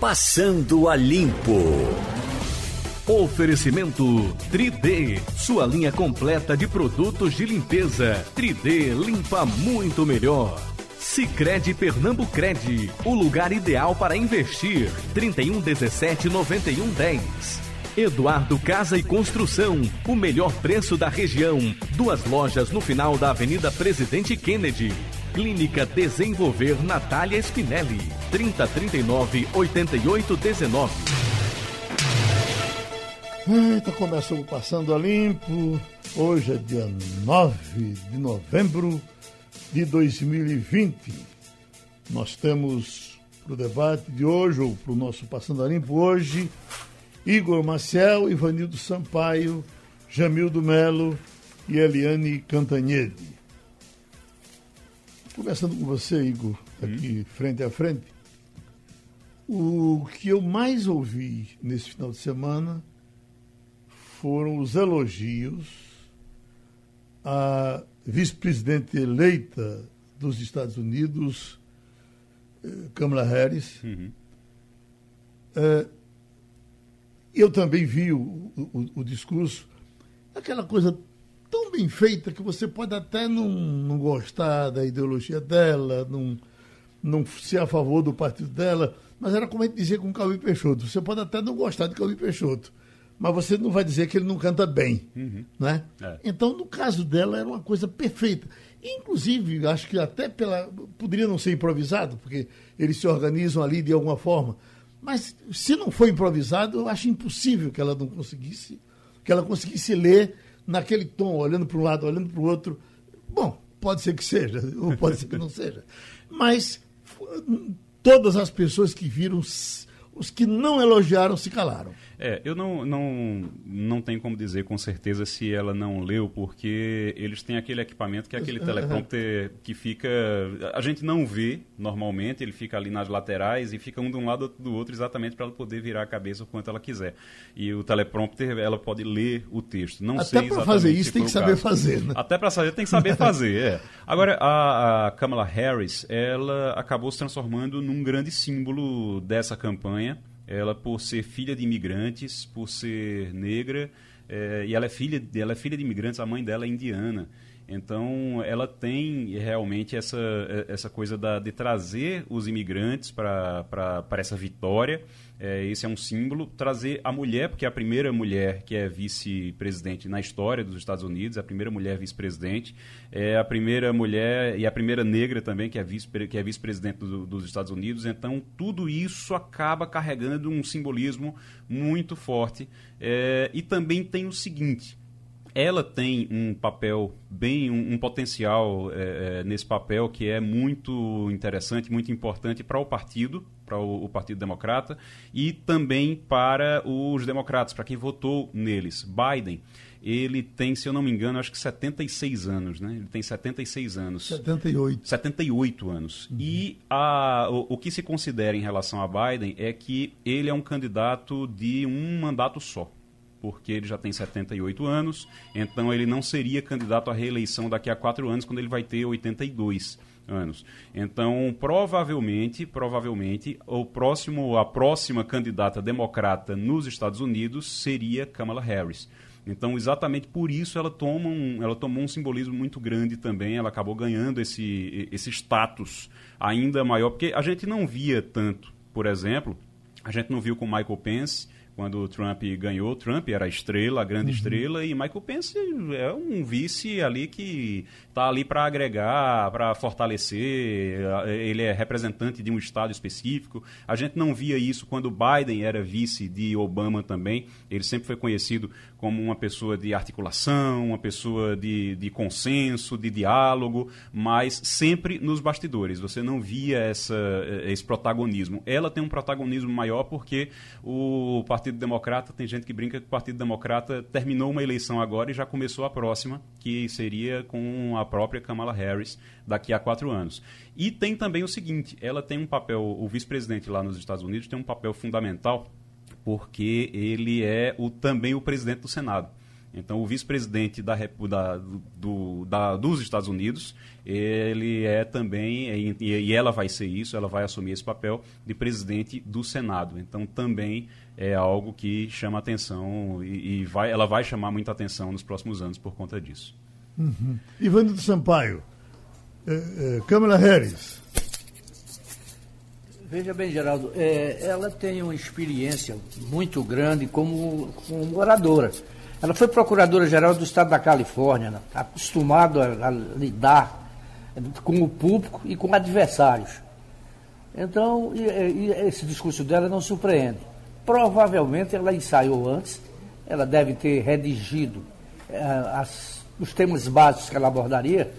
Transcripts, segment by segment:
Passando a Limpo. Oferecimento 3D, sua linha completa de produtos de limpeza. 3D limpa muito melhor. Sicredi Pernambucred, o lugar ideal para investir. 31 17 91 10. Eduardo Casa e Construção, o melhor preço da região. Duas lojas no final da Avenida Presidente Kennedy. Clínica Desenvolver Natália Spinelli, 3039 8819. Eita, começou Passando a Limpo. Hoje é dia 9 de novembro de 2020. Nós temos para o debate de hoje, ou para o nosso Passando a Limpo hoje, Igor Maciel, Ivanildo Sampaio, Jamildo Melo e Eliane Cantanhede. Conversando com você, Igor, aqui hum. frente a frente, o que eu mais ouvi nesse final de semana foram os elogios à vice-presidente eleita dos Estados Unidos, eh, Kamala Harris. Uhum. É, eu também vi o, o, o, discurso, aquela coisa tão bem feita que você pode até não, não gostar da ideologia dela, não, não ser a favor do partido dela, mas era como a gente dizia com o Cauê Peixoto. Você pode até não gostar de Cauê Peixoto, mas você não vai dizer que ele não canta bem. Uhum. Né? É. Então, no caso dela, era uma coisa perfeita. Inclusive, acho que até pela. Poderia não ser improvisado, porque eles se organizam ali de alguma forma. Mas se não foi improvisado, eu acho impossível que ela não conseguisse, que ela conseguisse ler naquele tom, olhando para um lado, olhando para o outro. Bom, pode ser que seja, ou pode ser que não seja. Mas todas as pessoas que viram, os que não elogiaram se calaram. É, eu não, não, não tenho como dizer com certeza se ela não leu, porque eles têm aquele equipamento que é aquele teleprompter que fica. A gente não vê normalmente, ele fica ali nas laterais e fica um de um lado do outro exatamente para ela poder virar a cabeça o quanto ela quiser. E o teleprompter, ela pode ler o texto. Não Até para fazer isso tem que saber caso. fazer, né? Até para saber tem que saber fazer, é. Agora, a, a Kamala Harris, ela acabou se transformando num grande símbolo dessa campanha ela por ser filha de imigrantes, por ser negra, é, e ela é filha, ela é filha de imigrantes, a mãe dela é indiana. Então, ela tem realmente essa, essa coisa da, de trazer os imigrantes para essa vitória. É, esse é um símbolo. Trazer a mulher, porque é a primeira mulher que é vice-presidente na história dos Estados Unidos, é a primeira mulher vice-presidente, é a primeira mulher e a primeira negra também que é vice-presidente é vice do, dos Estados Unidos. Então, tudo isso acaba carregando um simbolismo muito forte. É, e também tem o seguinte ela tem um papel bem, um, um potencial é, é, nesse papel que é muito interessante, muito importante para o partido, para o, o, Partido Democrata e também para os democratas, para quem votou neles. Biden, ele tem, se eu não me engano, acho que 76 anos, né? Ele tem 76 anos. 78. 78 anos. Uhum. E a, o, o que se considera em relação a Biden é que ele é um candidato de um mandato só porque ele já tem 78 anos, então ele não seria candidato à reeleição daqui a quatro anos, quando ele vai ter 82 anos. Então, provavelmente, provavelmente, o próximo, a próxima candidata democrata nos Estados Unidos seria Kamala Harris. Então, exatamente por isso ela toma um, ela tomou um simbolismo muito grande também. Ela acabou ganhando esse, esse status ainda maior, porque a gente não via tanto, por exemplo, a gente não viu com Michael Pence, quando o Trump ganhou, Trump era a estrela, a grande uhum. estrela, e Michael Pence é um vice ali que está ali para agregar, para fortalecer, ele é representante de um estado específico. A gente não via isso quando Biden era vice de Obama também, ele sempre foi conhecido como uma pessoa de articulação, uma pessoa de, de consenso, de diálogo, mas sempre nos bastidores. Você não via essa, esse protagonismo. Ela tem um protagonismo maior porque o Partido Democrata, tem gente que brinca que o Partido Democrata terminou uma eleição agora e já começou a próxima, que seria com a própria Kamala Harris daqui a quatro anos. E tem também o seguinte: ela tem um papel, o vice-presidente lá nos Estados Unidos tem um papel fundamental porque ele é o, também o presidente do Senado. Então, o vice-presidente da, da, do, da, dos Estados Unidos, ele é também, e, e ela vai ser isso, ela vai assumir esse papel de presidente do Senado. Então, também é algo que chama atenção e, e vai, ela vai chamar muita atenção nos próximos anos por conta disso. Uhum. Ivanildo Sampaio, é, é, Câmara Harris. Veja bem, Geraldo, é, ela tem uma experiência muito grande como, como oradora. Ela foi procuradora-geral do estado da Califórnia, né? acostumada a, a, lidar com o público e com adversários. Então, e, e esse discurso dela não surpreende. Provavelmente ela ensaiou antes, ela deve ter redigido é, as, os temas básicos que ela abordaria,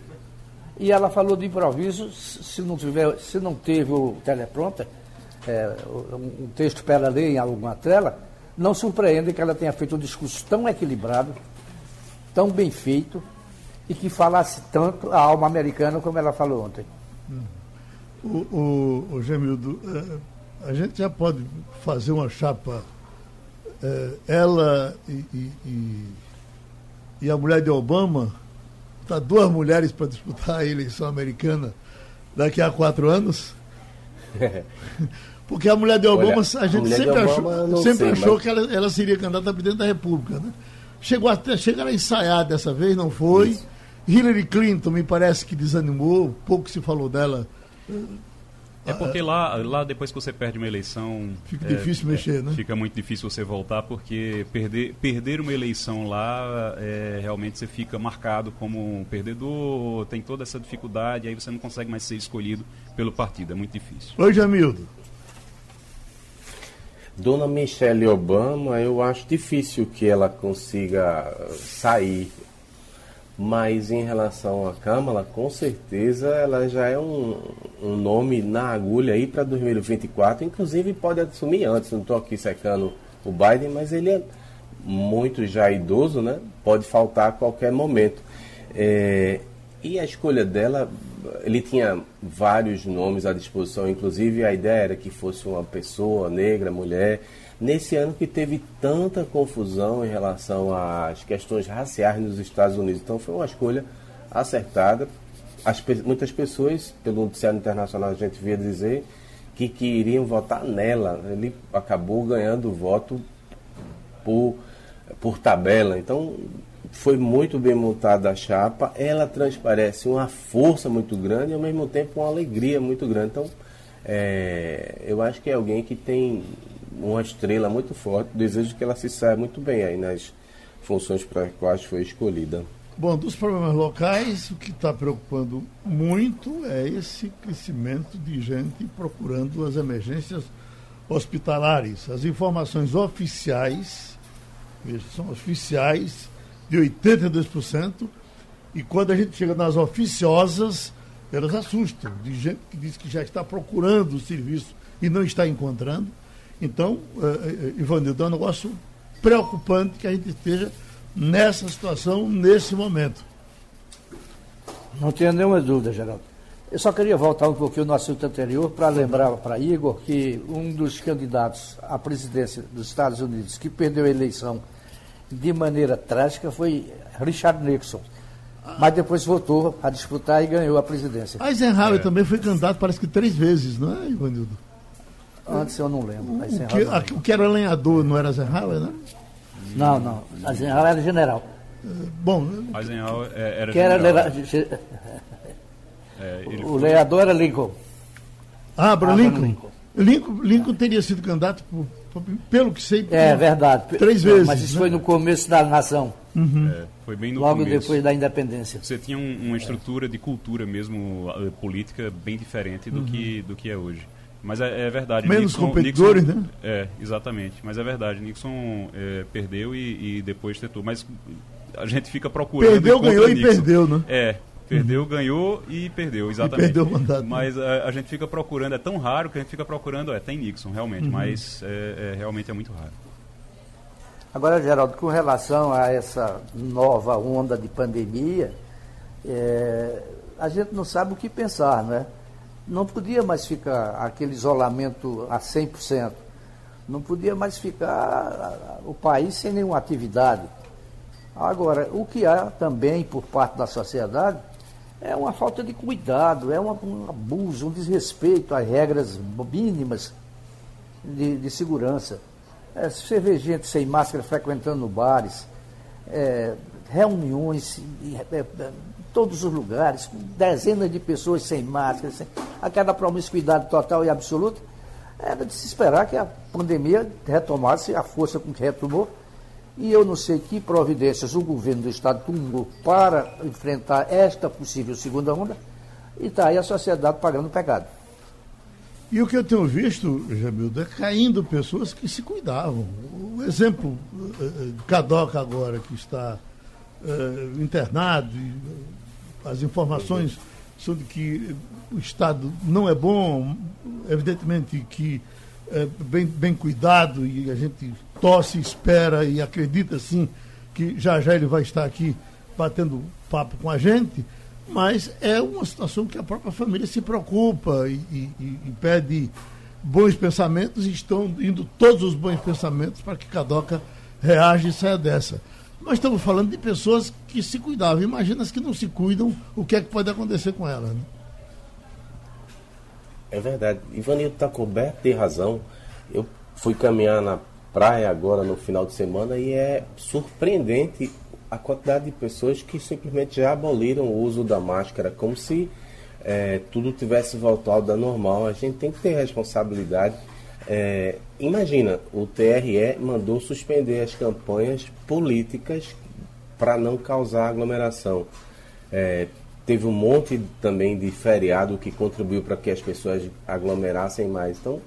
e ela falou de improviso, se não, tiver, se não teve o teleprompter, é, um texto para ela ler em alguma tela, não surpreende que ela tenha feito um discurso tão equilibrado, tão bem feito, e que falasse tanto a alma americana como ela falou ontem. O, o, o Gemildo, é, a gente já pode fazer uma chapa, é, ela e, e, e, a mulher de Obama, tá duas mulheres para disputar a eleição americana daqui a quatro anos? Porque a mulher de Obama, Olha, a gente a sempre Obama, achou, sempre sei, achou mas... que ela, ela seria candidata a presidente da República. Né? Chegou até chegar a ensaiar dessa vez, não foi. Isso. Hillary Clinton me parece que desanimou, pouco se falou dela. É porque lá, lá depois que você perde uma eleição. Fica é, difícil mexer, né? Fica muito difícil você voltar, porque perder, perder uma eleição lá, é, realmente você fica marcado como um perdedor, tem toda essa dificuldade, aí você não consegue mais ser escolhido pelo partido, é muito difícil. Oi, Jamildo. Dona Michelle Obama, eu acho difícil que ela consiga sair. Mas em relação à Câmara, com certeza ela já é um, um nome na agulha aí para 2024. Inclusive pode assumir antes, não estou aqui secando o Biden, mas ele é muito já idoso, né? Pode faltar a qualquer momento. É, e a escolha dela, ele tinha vários nomes à disposição, inclusive a ideia era que fosse uma pessoa negra, mulher. Nesse ano que teve tanta confusão em relação às questões raciais nos Estados Unidos. Então foi uma escolha acertada. As, muitas pessoas, pelo noticiário internacional, a gente via dizer que, iriam votar nela. Ele acabou ganhando o voto por, por tabela. Então foi muito bem montada a chapa, ela transparece uma força muito grande e ao mesmo tempo uma alegria muito grande. Então, é, eu acho que é alguém que tem uma estrela muito forte, desejo que ela se saia muito bem aí nas funções para as quais foi escolhida. Bom, dos problemas locais, o que está preocupando muito é esse crescimento de gente procurando as emergências hospitalares. As informações oficiais, são oficiais, de 82%, e quando a gente chega nas oficiosas, elas assustam, de gente que diz que já está procurando o serviço e não está encontrando. Então, uh, Ivanildo, é um negócio preocupante que a gente esteja nessa situação, nesse momento. Não tenho nenhuma dúvida, Geraldo. Eu só queria voltar um pouquinho no assunto anterior para lembrar para Igor que um dos candidatos à presidência dos Estados Unidos que perdeu a eleição de maneira trágica foi Richard Nixon. Mas depois voltou a disputar e ganhou a presidência. Eisenhower é. também foi candidato, parece que três vezes, não é, Ivanildo? Antes eu não lembro. O, que, a, o que, era lenhador não era Eisenhower, né? Não, não. Eisenhower era general. É, bom. Eisenhower é, era que general. Era, é, o lenhador era Lincoln. Ah, Abraham Lincoln. Lincoln. Lincoln. Lincoln teria sido candidato por pelo que sei. É verdade. Três vezes. Mas isso né? foi no começo da nação. Uhum. É, foi bem no Logo começo. depois da independência. Você tinha um, uma estrutura de cultura mesmo, uh, política, bem diferente do, uhum. que, do que é hoje. Mas é, é verdade. Menos Nixon, competidores, Nixon, né? É, exatamente. Mas é verdade. Nixon é, perdeu e, e, depois tentou. Mas a gente fica procurando. Perdeu, ganhou Nixon. e perdeu, né? É, Perdeu, ganhou e perdeu, exatamente. E perdeu o mandato. Mas a, eh, a, gente fica procurando, é tão raro que a gente fica procurando, é, tem Nixon, realmente, uhum. mas é, é, realmente é muito raro. Agora, Geraldo, com relação a essa nova onda de pandemia, é, a gente não sabe o que pensar, né? Não podia mais ficar aquele isolamento a 100%. Não podia mais ficar o país sem nenhuma atividade Agora, o que há também por parte da sociedade é uma falta de cuidado, é um, abuso, um desrespeito às regras mínimas de, de segurança. É, você vê gente sem máscara frequentando bares, é, reuniões é, é, todos os lugares, dezenas de pessoas sem máscara, sem, aquela promiscuidade total e absoluta. Era de se esperar que a pandemia retomasse a força com que retomou. E eu não sei que providências o governo do Estado tomou para enfrentar esta possível segunda onda, e está aí a sociedade pagando o pecado. E o que eu tenho visto, Jamildo, é caindo pessoas que se cuidavam. O exemplo, uh, Cadoca agora, que está uh, internado, e, as informações são de que o Estado não é bom, evidentemente que é bem, bem cuidado e a gente torce, espera e acredita sim que já já ele vai estar aqui batendo papo com a gente mas é uma situação que a própria família se preocupa e, e, e pede bons pensamentos e estão indo todos os bons pensamentos para que Cadoca reaja e saia dessa. Nós estamos falando de pessoas que se cuidavam. Imagina as que não se cuidam, o que é que pode acontecer com elas. Né? É verdade. Ivanildo está coberto de razão. Eu fui caminhar na praia agora no final de semana e é surpreendente a quantidade de pessoas que simplesmente já aboliram o uso da máscara, como se é, tudo tivesse voltado ao normal. A gente tem que ter responsabilidade. É, imagina, o TRE mandou suspender as campanhas políticas para não causar aglomeração. É, teve um monte também de feriado que contribuiu para que as pessoas aglomerassem mais. Então,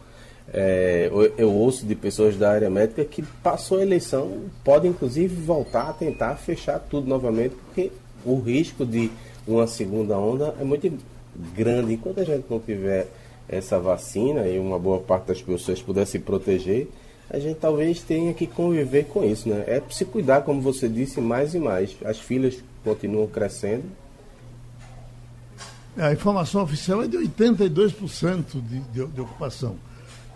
é, eu, ouço de pessoas da área médica que passou a eleição, pode inclusive voltar a tentar fechar tudo novamente, porque o risco de uma segunda onda é muito grande. Enquanto a gente não tiver essa vacina e uma boa parte das pessoas puder se proteger, a gente talvez tenha que conviver com isso. Né? É se cuidar, como você disse, mais e mais. As filas continuam crescendo. A informação oficial é de 82% de, de, de ocupação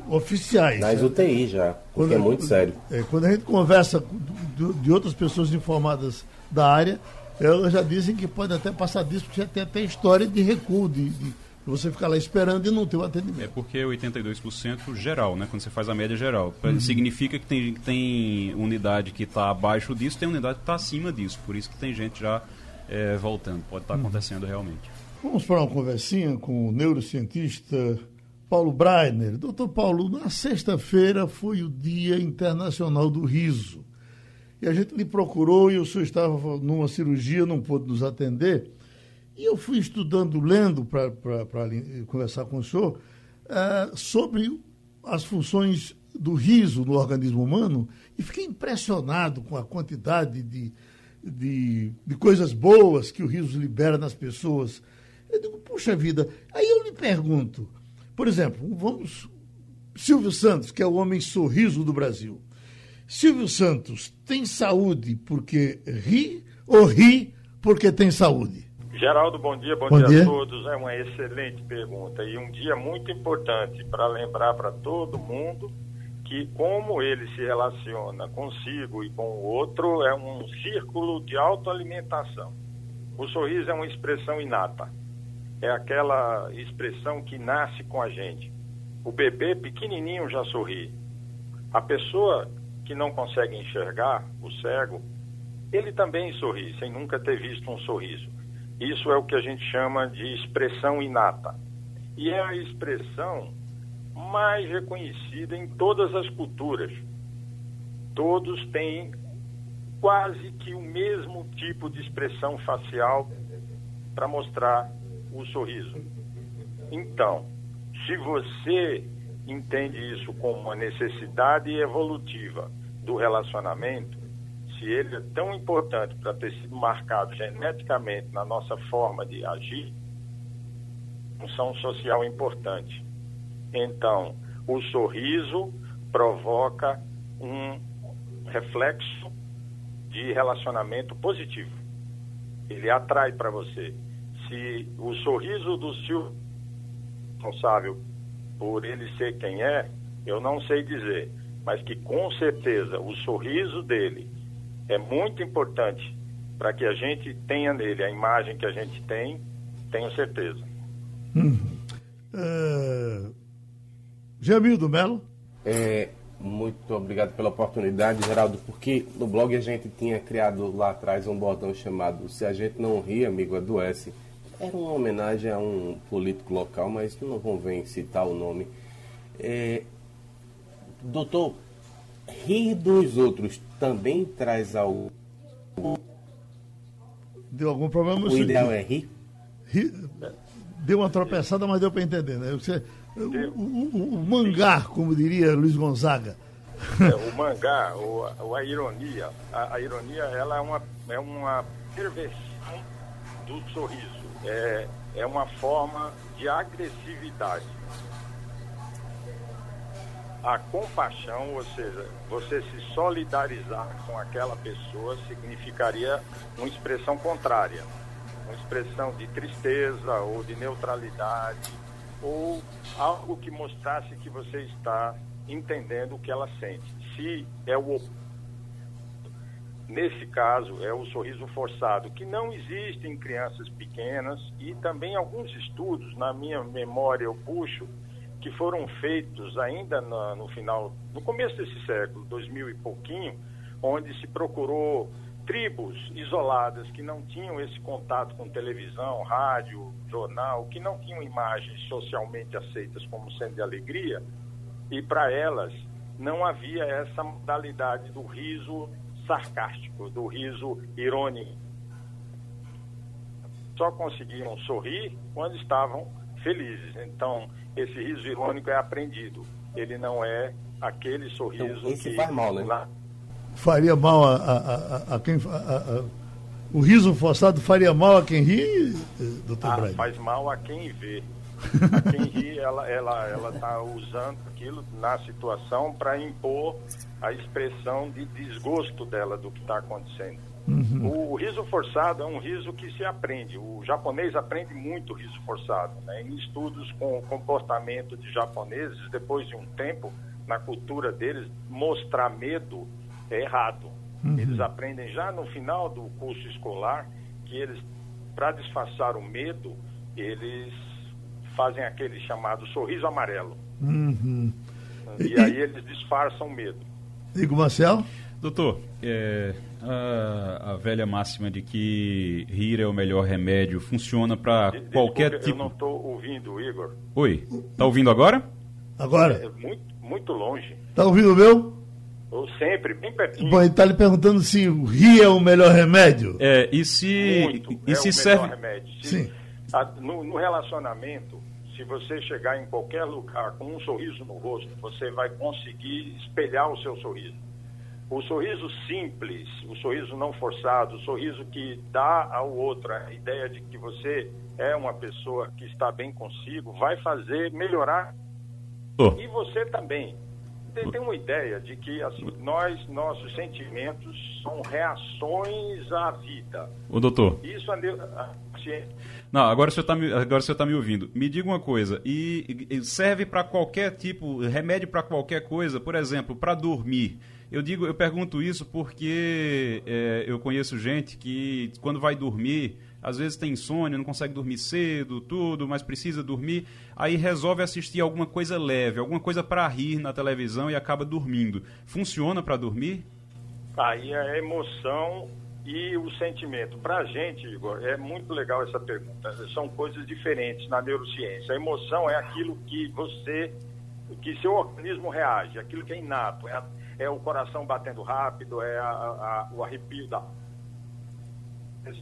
oficiais. Nas né? UTI já, porque quando, é muito sério. É, quando a gente conversa de, de, outras pessoas informadas da área, elas já dizem que pode até passar disso, porque já tem até história de recuo, de, de você ficar lá esperando e não ter o atendimento. É porque é 82% geral, né? Quando você faz a média geral. Uhum. Significa que tem, tem unidade que está abaixo disso, tem unidade que está acima disso. Por isso que tem gente já é, voltando. Pode estar tá uhum. acontecendo realmente. Vamos para uma conversinha com o neurocientista Paulo Breiner. Doutor Paulo, na sexta-feira foi o Dia Internacional do Riso. E a gente lhe procurou e o senhor estava numa cirurgia, não pôde nos atender. E eu fui estudando, lendo para conversar com o senhor uh, sobre as funções do riso no organismo humano e fiquei impressionado com a quantidade de, de, de coisas boas que o riso libera nas pessoas. Eu digo, puxa vida. Aí eu lhe pergunto, por exemplo, vamos. Silvio Santos, que é o homem sorriso do Brasil. Silvio Santos tem saúde porque ri ou ri porque tem saúde? Geraldo, bom dia, bom, bom dia, dia, a todos. É uma excelente pergunta e um dia muito importante para lembrar para todo mundo que como ele se relaciona consigo e com o outro é um círculo de autoalimentação. O sorriso é uma expressão inata é aquela expressão que nasce com a gente. O bebê pequenininho já sorri. A pessoa que não consegue enxergar, o cego, ele também sorri, sem nunca ter visto um sorriso. Isso é o que a gente chama de expressão inata. E é a expressão mais reconhecida em todas as culturas. Todos têm quase que o mesmo tipo de expressão facial para mostrar o sorriso. Então, se você entende isso como uma necessidade evolutiva do relacionamento, se ele é tão importante para ter sido marcado geneticamente na nossa forma de agir, função social importante. Então, o sorriso provoca um reflexo de relacionamento positivo. Ele atrai para você se o sorriso do Silvio responsável por ele ser quem é, eu não sei dizer, mas que com certeza o sorriso dele é muito importante para que a gente tenha nele a imagem que a gente tem, tenho certeza. Hum. É... Jamildo Melo? É, muito obrigado pela oportunidade, Geraldo, porque no blog a gente tinha criado lá atrás um botão chamado Se a gente não ri, amigo, adoece. Era uma homenagem a um político local, mas não convém citar o nome. É, doutor, rir dos outros também traz algo. Deu algum problema? O ideal é rir? rir? Deu uma tropeçada, mas deu para entender, né? Você, o, o, o, mangá, como diria Luiz Gonzaga. É, o mangá, o, a ironia, a, a, ironia ela é uma, é uma perversão do sorriso. É, é uma forma de agressividade a compaixão, ou seja, você se solidarizar com aquela pessoa significaria uma expressão contrária, uma expressão de tristeza ou de neutralidade ou algo que mostrasse que você está entendendo o que ela sente. Se é o Nesse caso, é o sorriso forçado, que não existe em crianças pequenas e também alguns estudos, na minha memória eu puxo, que foram feitos ainda no, no final, no começo desse século, 2000 e pouquinho, onde se procurou tribos isoladas que não tinham esse contato com televisão, rádio, jornal, que não tinham imagens socialmente aceitas como sendo de alegria, e para elas não havia essa modalidade do riso sarcástico, do riso irônico. Só conseguiam sorrir quando estavam felizes. Então, esse riso irônico é aprendido. Ele não é aquele sorriso então, esse que faz mal, né? Lá... faria mal a, a, a, a quem a, o riso forçado faria mal a quem ri, doutor ah, Faz mal a quem vê. A quem ri, ela ela ela está usando aquilo na situação para impor a expressão de desgosto dela do que está acontecendo. Uhum. O, o, riso forçado é um riso que se aprende. O japonês aprende muito riso forçado. Né? Em estudos com comportamento de japoneses, depois de um tempo, na cultura deles, mostrar medo é errado. Uhum. Eles aprendem já no final do curso escolar que eles, para disfarçar o medo, eles fazem aquele chamado sorriso amarelo. Uhum. E, e aí eles disfarçam o medo. Digo, Marcel? Doutor, é, a, a, velha máxima de que rir é o melhor remédio funciona para qualquer Desculpa, tipo. Eu não estou ouvindo, Igor. Oi, tá ouvindo agora? Agora? É, muito, muito longe. Tá ouvindo o meu? Eu sempre, bem pertinho. Bom, ele está lhe perguntando se o rir é o melhor remédio. É, e se. Muito, e é se o serve. melhor remédio. Se, Sim. A, no, no relacionamento, se você chegar em qualquer lugar com um sorriso no rosto, você vai conseguir espelhar o seu sorriso. O sorriso simples, o sorriso não forçado, o sorriso que dá ao outro a ideia de que você é uma pessoa que está bem consigo, vai fazer melhorar. Oh. E você também. Tem, tem, uma ideia de que assim, nós, nossos sentimentos são reações à vida. O doutor. Isso a ciência não, agora o senhor está tá me ouvindo. Me diga uma coisa, e, e serve para qualquer tipo, remédio para qualquer coisa, por exemplo, para dormir. Eu digo, eu pergunto isso porque é, eu conheço gente que quando vai dormir, às vezes tem insônia, não consegue dormir cedo, tudo, mas precisa dormir, aí resolve assistir alguma coisa leve, alguma coisa para rir na televisão e acaba dormindo. Funciona para dormir? Aí a emoção e o sentimento. Para a gente, Igor, é muito legal essa pergunta. São coisas diferentes na neurociência. A emoção é aquilo que você, que seu organismo reage, aquilo que é inato. É é o coração batendo rápido, é a, a, o arrepio da,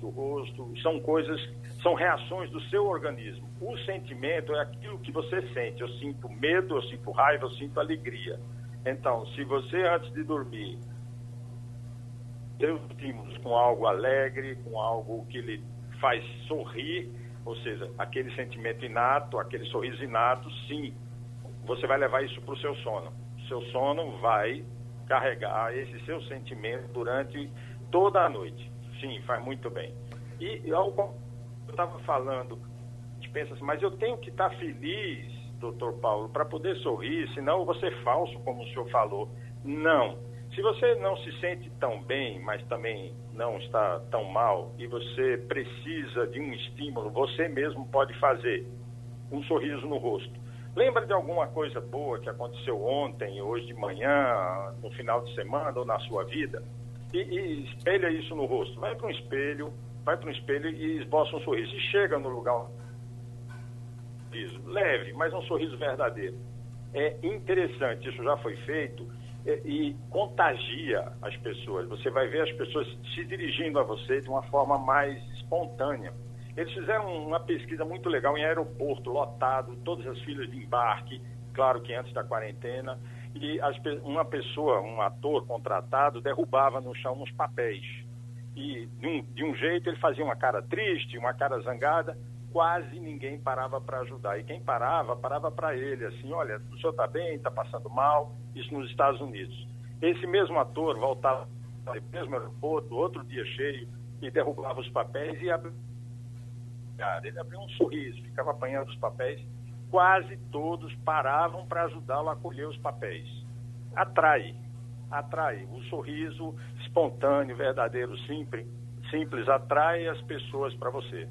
do rosto, são coisas, são reações do seu organismo. O sentimento é aquilo que você sente. Eu sinto medo, eu sinto raiva, eu sinto alegria. Então, se você antes de dormir tem estímulos com algo alegre, com algo que lhe faz sorrir, ou seja, aquele sentimento inato, aquele sorriso inato, sim, você vai levar isso para o seu sono. Seu sono vai carregar esse seu sentimento durante toda a noite. Sim, faz muito bem. E eu estava falando, a gente pensa assim, mas eu tenho que estar tá feliz, doutor Paulo, para poder sorrir, senão eu vou ser falso, como o senhor falou. Não. Se você não se sente tão bem, mas também não está tão mal, e você precisa de um estímulo, você mesmo pode fazer um sorriso no rosto. Lembra de alguma coisa boa que aconteceu ontem, hoje de manhã, no final de semana ou na sua vida? E, e espelha isso no rosto. Vai para um espelho, vai para um espelho e esboça um sorriso. E chega no lugar leve, mas um sorriso verdadeiro. É interessante, isso já foi feito e contagia as pessoas. Você vai ver as pessoas se dirigindo a você de uma forma mais espontânea. Eles fizeram uma pesquisa muito legal em aeroporto, lotado, todas as filas de embarque, claro que antes da quarentena, e as, uma pessoa, um ator contratado, derrubava no chão uns papéis. E de um, de um jeito ele fazia uma cara triste, uma cara zangada, quase ninguém parava para ajudar. E quem parava, parava para ele, assim, olha, o senhor está bem, está passando mal, isso nos Estados Unidos. Esse mesmo ator voltava no mesmo aeroporto, outro dia cheio, e derrubava os papéis e abria. Ele abriu um sorriso, ficava apanhando os papéis. Quase todos paravam para ajudá-lo a colher os papéis. Atrai, atrai. O sorriso espontâneo, verdadeiro, simples, simples atrai as pessoas para você.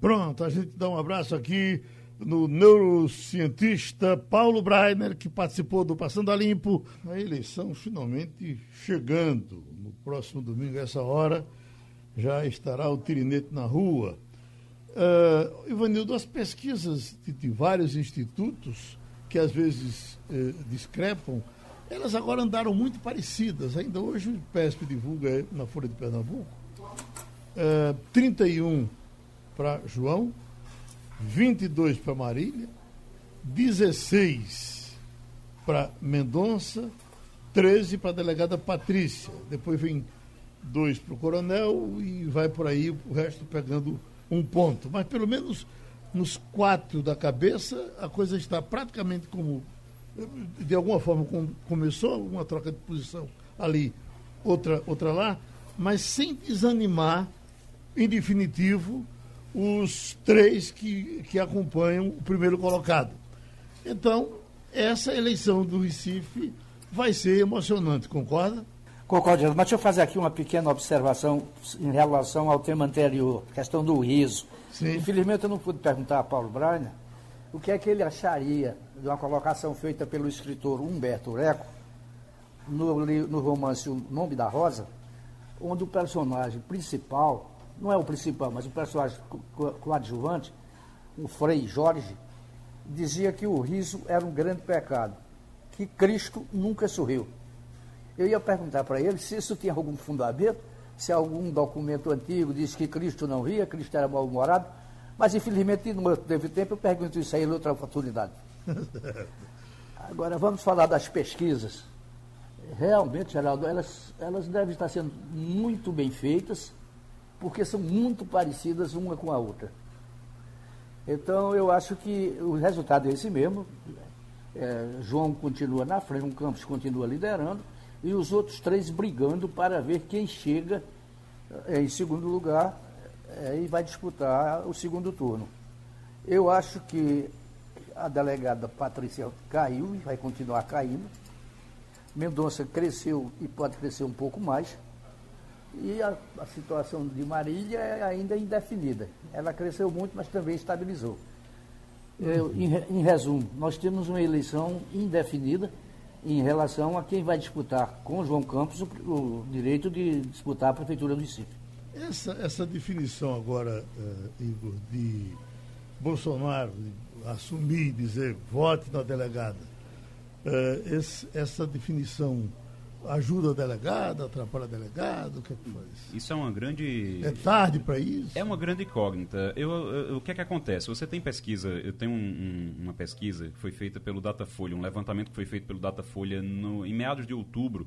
Pronto, a gente dá um abraço aqui no neurocientista Paulo Breiner, que participou do Passando a Limpo. A eleição finalmente chegando. No próximo domingo, essa hora, já estará o tirinete na rua. Uh, Ivanildo, as pesquisas de, de, vários institutos, que às vezes uh, discrepam, elas agora andaram muito parecidas. Ainda hoje o PESP divulga na Folha de Pernambuco uh, 31 para João, 22 para Marília, 16 para Mendonça, 13 para a delegada Patrícia. Depois vem dois para o coronel e vai por aí o resto pegando um ponto. Mas pelo menos nos quatro da cabeça a coisa está praticamente como de alguma forma começou uma troca de posição ali, outra outra lá, mas sem desanimar em definitivo os três que, que acompanham o primeiro colocado. Então, essa eleição do Recife vai ser emocionante, concorda? Concordo, mas deixa eu fazer aqui uma pequena observação em relação ao tema anterior, questão do riso. Sim. Infelizmente eu não pude perguntar a Paulo Brainer o que é que ele acharia de uma colocação feita pelo escritor Humberto Eco no, no romance O Nome da Rosa, onde o personagem principal não é o principal, mas o personagem coadjuvante, o Frei Jorge, dizia que o riso era um grande pecado, que Cristo nunca sorriu. Eu ia perguntar para ele se isso tinha algum fundamento, se algum documento antigo diz que Cristo não ria, Cristo era mal-humorado, mas infelizmente não teve tempo, eu pergunto isso aí em outra oportunidade. Agora vamos falar das pesquisas. Realmente, Geraldo, elas, elas devem estar sendo muito bem feitas porque são muito parecidas uma com a outra. Então, eu acho que o resultado é esse mesmo. É, João continua na frente, o Campos continua liderando, e os outros três brigando para ver quem chega é, em segundo lugar é, e vai disputar o segundo turno. Eu acho que a delegada Patrícia caiu e vai continuar caindo. Mendonça cresceu e pode crescer um pouco mais. E a, a, situação de Marília é ainda indefinida. Ela cresceu muito, mas também estabilizou. Eu, em, em, resumo, nós temos uma eleição indefinida em relação a quem vai disputar com João Campos o, o direito de disputar a Prefeitura do Recife. Essa, essa definição agora, uh, Igor, de Bolsonaro de assumir, dizer vote na delegada, uh, esse, essa definição ajuda a delegada, atrapalha delegado, o que é que faz? Isso é uma grande... É tarde para isso? É uma grande incógnita. Eu, eu, o que é que acontece? Você tem pesquisa, eu tenho um, um, uma pesquisa que foi feita pelo Datafolha, um levantamento que foi feito pelo Datafolha no, em meados de outubro,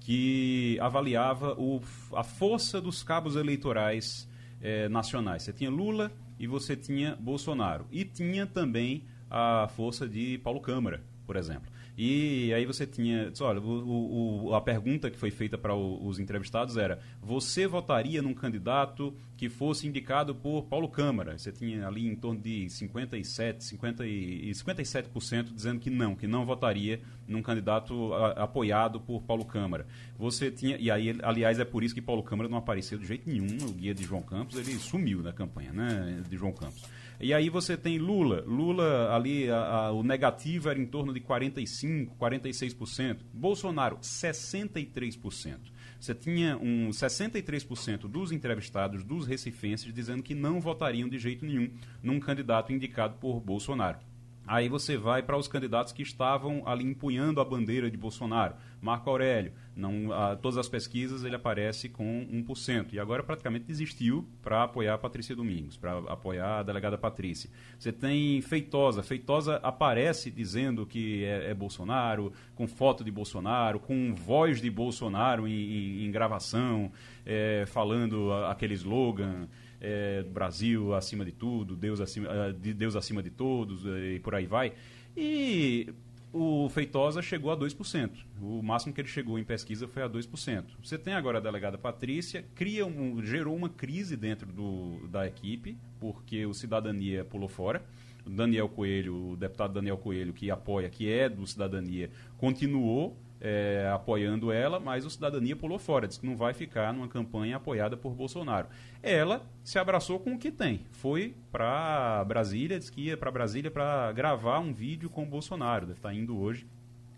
que avaliava o, a força dos cabos eleitorais eh, nacionais. Você tinha Lula e você tinha Bolsonaro. E tinha também a força de Paulo Câmara, por exemplo. E aí você tinha. Olha, o, o, a pergunta que foi feita para os entrevistados era: você votaria num candidato que fosse indicado por Paulo Câmara. Você tinha ali em torno de 57, 50 e 57% dizendo que não, que não votaria num candidato a, apoiado por Paulo Câmara. Você tinha, e aí, aliás, é por isso que Paulo Câmara não apareceu de jeito nenhum no guia de João Campos, ele sumiu na campanha, né, de João Campos. E aí você tem Lula. Lula ali, a, a, o negativo era em torno de 45%, 46%. Bolsonaro, 63%. Você tinha um 63% dos entrevistados, dos recifenses, dizendo que não votariam de jeito nenhum num candidato indicado por Bolsonaro. Aí você vai para os candidatos que estavam ali empunhando a bandeira de Bolsonaro. Marco Aurélio, não, a, todas as pesquisas ele aparece com 1%. E agora praticamente desistiu para apoiar a Patrícia Domingos, para apoiar a delegada Patrícia. Você tem Feitosa. Feitosa aparece dizendo que é, é Bolsonaro, com foto de Bolsonaro, com voz de Bolsonaro em, em, em gravação, é, falando aquele slogan é, Brasil acima de tudo, Deus acima, ah, de Deus acima de todos eh, e por aí vai. E o Feitosa chegou a 2%. O máximo que ele chegou em pesquisa foi a 2%. Você tem agora a delegada Patrícia, cria um, gerou uma crise dentro do, da equipe, porque o Cidadania pulou fora. Daniel Coelho, o deputado Daniel Coelho, que apoia, que é do Cidadania, continuou é, apoiando ela, mas o Cidadania pulou fora, disse que não vai ficar numa campanha apoiada por Bolsonaro. Ela se abraçou com o que tem. Foi para Brasília, disse que ia para Brasília para gravar um vídeo com o Bolsonaro. Deve estar tá indo hoje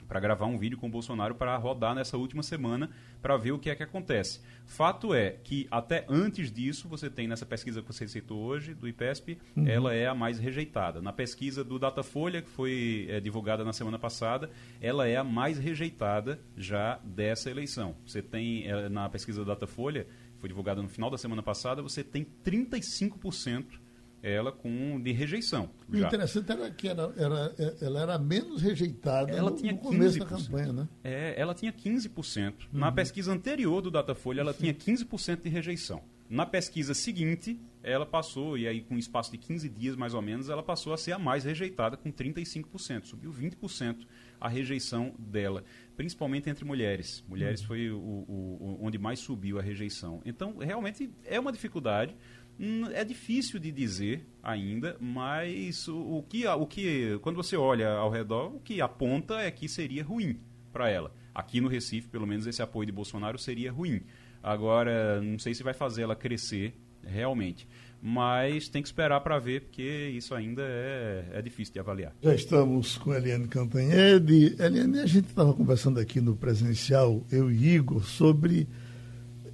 para gravar um vídeo com o Bolsonaro para rodar nessa última semana para ver o que é que acontece. Fato é que até antes disso, você tem nessa pesquisa que você citou hoje, do IPESP, uhum. ela é a mais rejeitada. Na pesquisa do Datafolha, que foi é, divulgada na semana passada, ela é a mais rejeitada já dessa eleição. Você tem, é, na pesquisa do Datafolha, foi divulgada no final da semana passada, você tem 35% ela com de rejeição. O já. interessante era que era, era, ela era menos rejeitada ela no, tinha no começo 15%. da campanha, né? É, ela tinha 15%. Uhum. Na pesquisa anterior do Datafolha, ela Sim. tinha 15% de rejeição. Na pesquisa seguinte, ela passou, e aí com um espaço de 15 dias mais ou menos, ela passou a ser a mais rejeitada, com 35%. Subiu 20% a rejeição dela, principalmente entre mulheres. Mulheres uhum. foi o, o, o, onde mais subiu a rejeição. Então, realmente é uma dificuldade. Hum, é difícil de dizer ainda, mas o, o, que, o que, quando você olha ao redor, o que aponta é que seria ruim para ela. Aqui no Recife, pelo menos, esse apoio de Bolsonaro seria ruim. Agora, não sei se vai fazer ela crescer realmente. Mas tem que esperar para ver, porque isso ainda é, é difícil de avaliar. Já estamos com a Eliane Cantanhede. Eliane, a gente estava conversando aqui no presencial, eu e Igor, sobre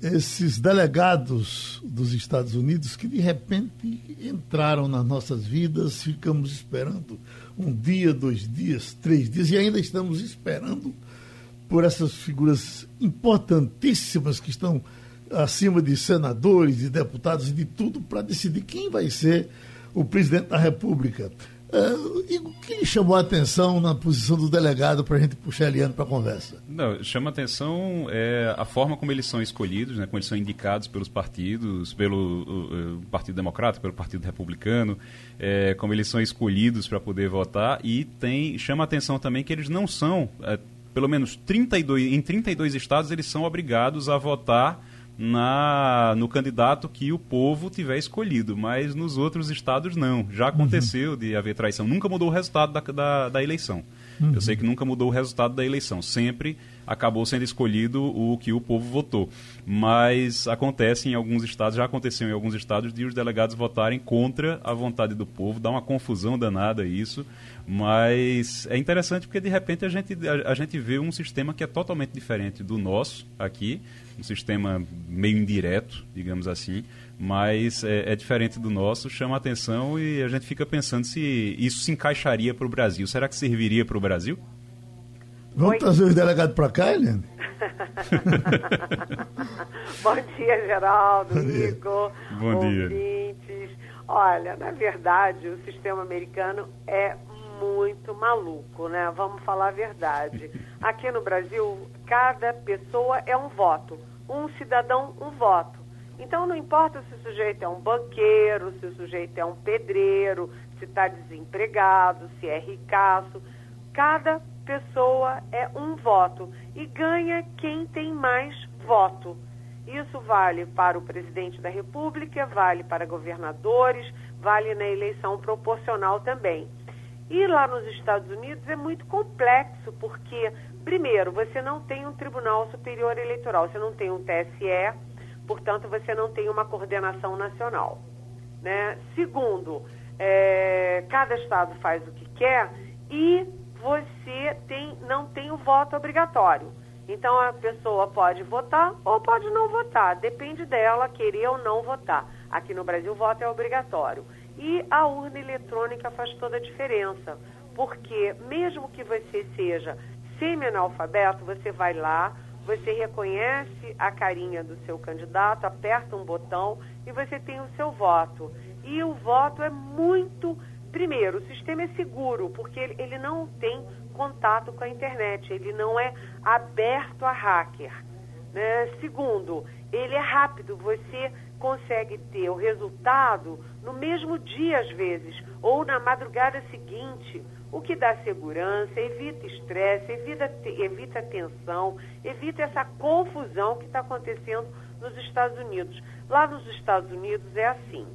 esses delegados dos Estados Unidos que de repente entraram nas nossas vidas, ficamos esperando um dia, dois dias, três dias e ainda estamos esperando por essas figuras importantíssimas que estão acima de senadores, e deputados e de tudo para decidir quem vai ser o presidente da República. Uh, e o que lhe chamou a atenção na posição do delegado para a gente puxar Eliano para a conversa? Não, chama a atenção é, a forma como eles são escolhidos, né, como eles são indicados pelos partidos, pelo Partido Democrata, pelo Partido Republicano, é, como eles são escolhidos para poder votar e tem chama a atenção também que eles não são, é, pelo menos 32, em 32 estados eles são obrigados a votar na, no candidato que o povo tiver escolhido, mas nos outros estados não. Já aconteceu uhum. de haver traição. Nunca mudou o resultado da, da, da eleição. Uhum. Eu sei que nunca mudou o resultado da eleição. Sempre acabou sendo escolhido o que o povo votou. Mas acontece em alguns estados, já aconteceu em alguns estados, de os delegados votarem contra a vontade do povo. Dá uma confusão danada isso. Mas é interessante porque de repente a gente, a, a gente vê um sistema que é totalmente diferente do nosso aqui um sistema meio indireto, digamos assim, mas é, é diferente do nosso, chama atenção e a gente fica pensando se isso se encaixaria para o Brasil. Será que serviria para o Brasil? Vamos Oi. trazer os delegados para cá, Helene? Bom dia, Geraldo, Bom dia. Igor, Bom ouvintes. dia. Olha, na verdade, o sistema americano é muito maluco, né? Vamos falar a verdade. Aqui no Brasil, cada pessoa é um voto. Um cidadão, um voto. Então não importa se o sujeito é um banqueiro, se o sujeito é um pedreiro, se está desempregado, se é ricaço. Cada pessoa é um voto e ganha quem tem mais voto. Isso vale para o presidente da República, vale para governadores, vale na eleição proporcional também. E lá nos Estados Unidos é muito complexo, porque, primeiro, você não tem um Tribunal Superior Eleitoral, você não tem um TSE, portanto, você não tem uma coordenação nacional. Né? Segundo, é, cada estado faz o que quer e você tem, não tem o voto obrigatório. Então a pessoa pode votar ou pode não votar, depende dela querer ou não votar. Aqui no Brasil, o voto é obrigatório. E a urna eletrônica faz toda a diferença, porque mesmo que você seja semi-analfabeto, você vai lá, você reconhece a carinha do seu candidato, aperta um botão e você tem o seu voto. E o voto é muito. Primeiro, o sistema é seguro, porque ele, ele não tem contato com a internet, ele não é aberto a hacker. Né? Segundo, ele é rápido, você consegue ter o resultado no mesmo dia, às vezes, ou na madrugada seguinte, o que dá segurança, evita estresse, evita, evita tensão, evita essa confusão que está acontecendo nos Estados Unidos. Lá nos Estados Unidos é assim: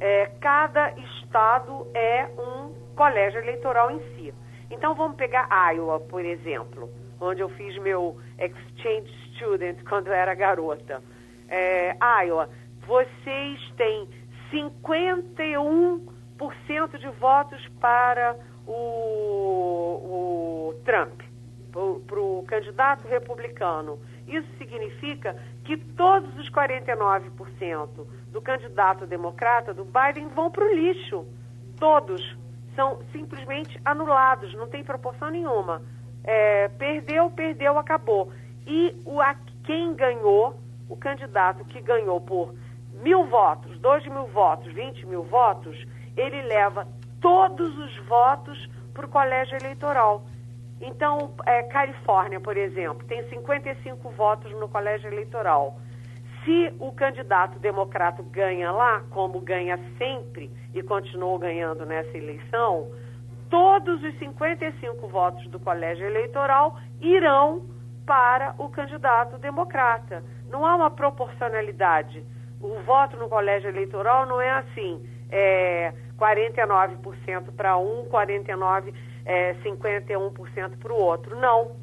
é, cada estado é um colégio eleitoral em si. Então vamos pegar Iowa, por exemplo, onde eu fiz meu exchange student quando eu era garota. É, Iowa, vocês têm 51% de votos para o, o Trump, para o candidato republicano. Isso significa que todos os 49% do candidato democrata, do Biden, vão para o lixo. Todos são simplesmente anulados, não tem proporção nenhuma. É, perdeu, perdeu, acabou. E o, a, quem ganhou, o candidato que ganhou por mil votos, dois mil votos, vinte mil votos, ele leva todos os votos para o colégio eleitoral. Então, é, Califórnia, por exemplo, tem 55 votos no colégio eleitoral. Se o candidato democrata ganha lá, como ganha sempre e continuou ganhando nessa eleição, todos os 55 votos do colégio eleitoral irão para o candidato democrata. Não há uma proporcionalidade. O voto no colégio eleitoral não é assim, é 49% para um, 49, é, 51% para o outro. Não.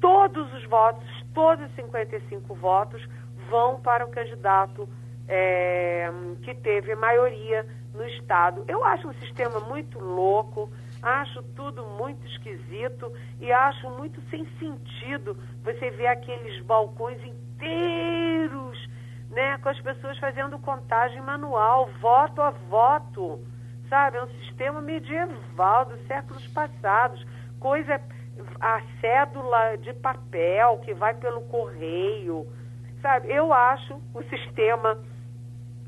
Todos os votos, todos os 55 votos vão para o candidato é, que teve maioria no Estado. Eu acho um sistema muito louco, acho tudo muito esquisito e acho muito sem sentido você ver aqueles balcões inteiros, né, com as pessoas fazendo contagem manual, voto a voto, sabe? É um sistema medieval dos séculos passados, coisa a cédula de papel que vai pelo correio Sabe, eu acho o sistema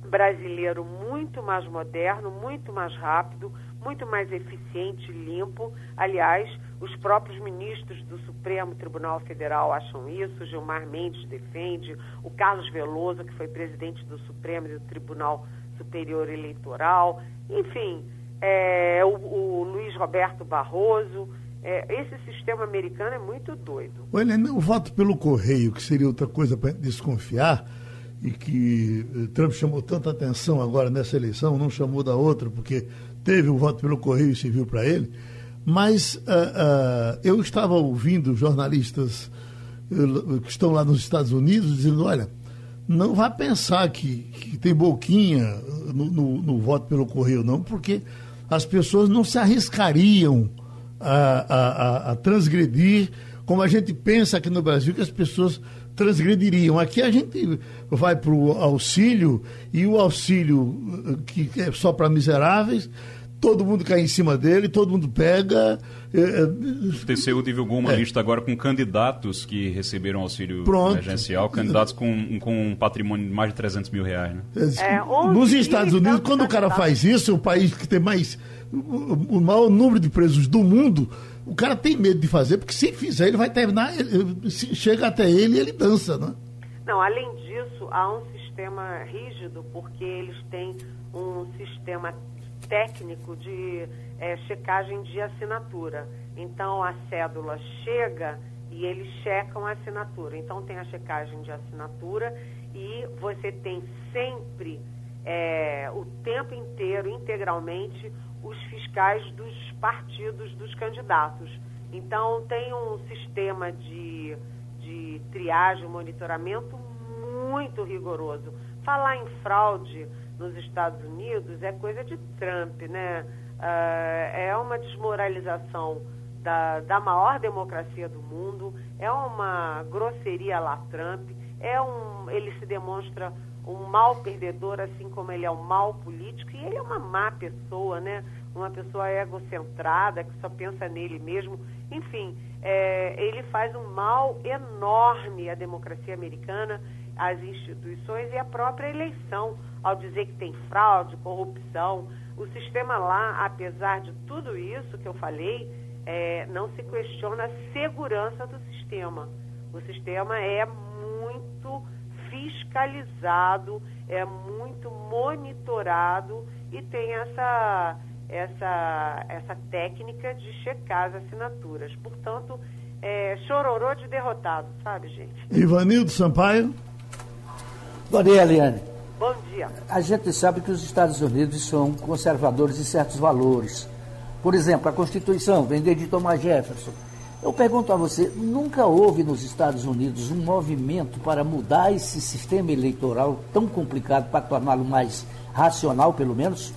brasileiro muito mais moderno, muito mais rápido, muito mais eficiente, limpo. Aliás, os próprios ministros do Supremo Tribunal Federal acham isso, Gilmar Mendes defende, o Carlos Veloso, que foi presidente do Supremo e do Tribunal Superior Eleitoral, enfim, é, o, o Luiz Roberto Barroso. É, esse sistema americano é muito doido. O, Helena, o voto pelo correio, que seria outra coisa para desconfiar, e que eh, Trump chamou tanta atenção agora nessa eleição, não chamou da outra, porque teve o voto pelo correio serviu para ele. Mas uh, uh, eu estava ouvindo jornalistas uh, que estão lá nos Estados Unidos dizendo: olha, não vá pensar que, que tem boquinha no, no, no voto pelo correio, não, porque as pessoas não se arriscariam a, a, a, transgredir como a gente pensa aqui no Brasil que as pessoas transgrediriam. Aqui a gente vai para o auxílio e o auxílio eh, que é só para miseráveis, todo mundo cai em cima dele, todo mundo pega. É, o TCU divulgou uma é. lista agora com candidatos que receberam auxílio Pronto. emergencial, candidatos com, com um patrimônio de mais de 300 mil reais. Né? É, Nos Estados Unidos, quando o cara faz isso, o país que tem mais o maior número de presos do mundo, o cara tem medo de fazer, porque se fizer, ele vai terminar, ele, chega até ele e ele dança, né? Não, além disso, há um sistema rígido, porque eles têm um sistema técnico de é, checagem de assinatura. Então, a cédula chega e eles checam a assinatura. Então tem a checagem de assinatura e você tem sempre, é, o tempo inteiro, integralmente, os fiscais dos partidos dos candidatos. Então tem um sistema de, de triagem, monitoramento muito rigoroso. Falar em fraude nos Estados Unidos é coisa de Trump, né? Uh, é uma desmoralização da, da maior democracia do mundo, é uma grosseria lá Trump, é um, ele se demonstra um mal perdedor, assim como ele é um mal político, e ele é uma má pessoa, né? Uma pessoa egocentrada, que só pensa nele mesmo. Enfim, é, ele faz um mal enorme à democracia americana, às instituições e à própria eleição, ao dizer que tem fraude, corrupção. O sistema lá, apesar de tudo isso que eu falei, é, não se questiona a segurança do sistema. O sistema é muito fiscalizado, é muito monitorado e tem essa, essa, essa técnica de checar as assinaturas. Portanto, é, chororô de derrotado, sabe, gente? Ivanildo Sampaio. Bom dia, Eliane. Bom dia. A gente sabe que os Estados Unidos são conservadores em certos valores por exemplo, a Constituição vem de Thomas Jefferson. Eu pergunto a você, nunca houve nos Estados Unidos um movimento para mudar esse sistema eleitoral tão complicado para torná-lo mais racional, pelo menos?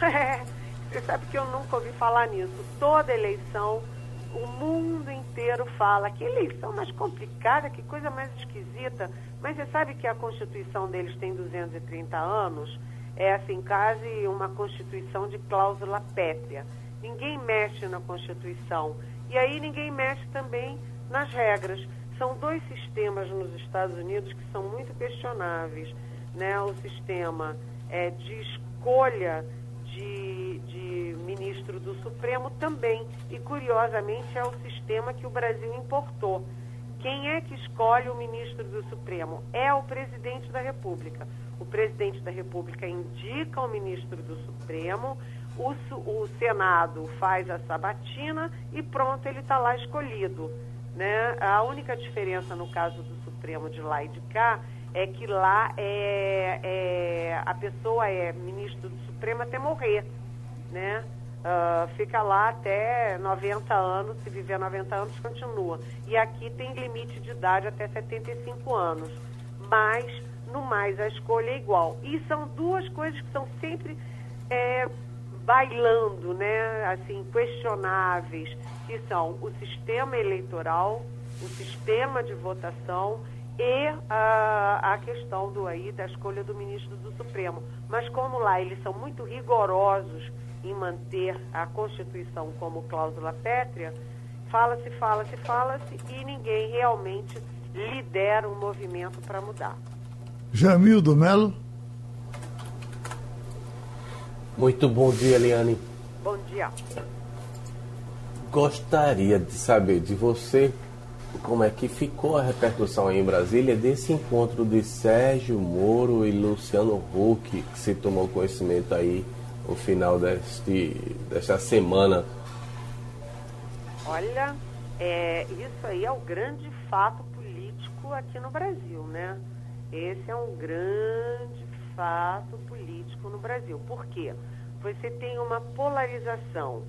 você sabe que eu nunca ouvi falar nisso. Toda eleição, o mundo inteiro fala que eleição mais complicada, que coisa mais esquisita. Mas você sabe que a Constituição deles tem 230 anos? É assim, quase uma Constituição de cláusula pétrea. Ninguém mexe na Constituição. E aí ninguém mexe também nas regras. São dois sistemas nos Estados Unidos que são muito questionáveis. Né? O sistema é, de escolha de, de ministro do Supremo também. E, curiosamente, é o sistema que o Brasil importou. Quem é que escolhe o ministro do Supremo? É o presidente da República. O presidente da República indica o ministro do Supremo o, o Senado faz a sabatina e pronto, ele está lá escolhido. Né? A única diferença no caso do Supremo de lá e de cá é que lá é, é a pessoa é ministro do Supremo até morrer. Né? Uh, fica lá até 90 anos, se viver 90 anos, continua. E aqui tem limite de idade até 75 anos. Mas, no mais, a escolha é igual. E são duas coisas que são sempre é, bailando, né, assim, questionáveis, que são o sistema eleitoral, o sistema de votação e a, a questão do aí da escolha do ministro do Supremo. Mas como lá eles são muito rigorosos em manter a Constituição como cláusula pétrea, fala-se, fala-se, fala-se e ninguém realmente lidera um movimento para mudar. Jamil do Melo. Muito bom dia, Eliane. Bom dia. Gostaria de saber de você como é que ficou a repercussão aí em Brasília desse encontro de Sérgio Moro e Luciano Huck, que se tomou conhecimento aí no final deste, desta semana. Olha, é, isso aí é o grande fato político aqui no Brasil, né? Esse é um grande fato político no Brasil. Por quê? Você tem uma polarização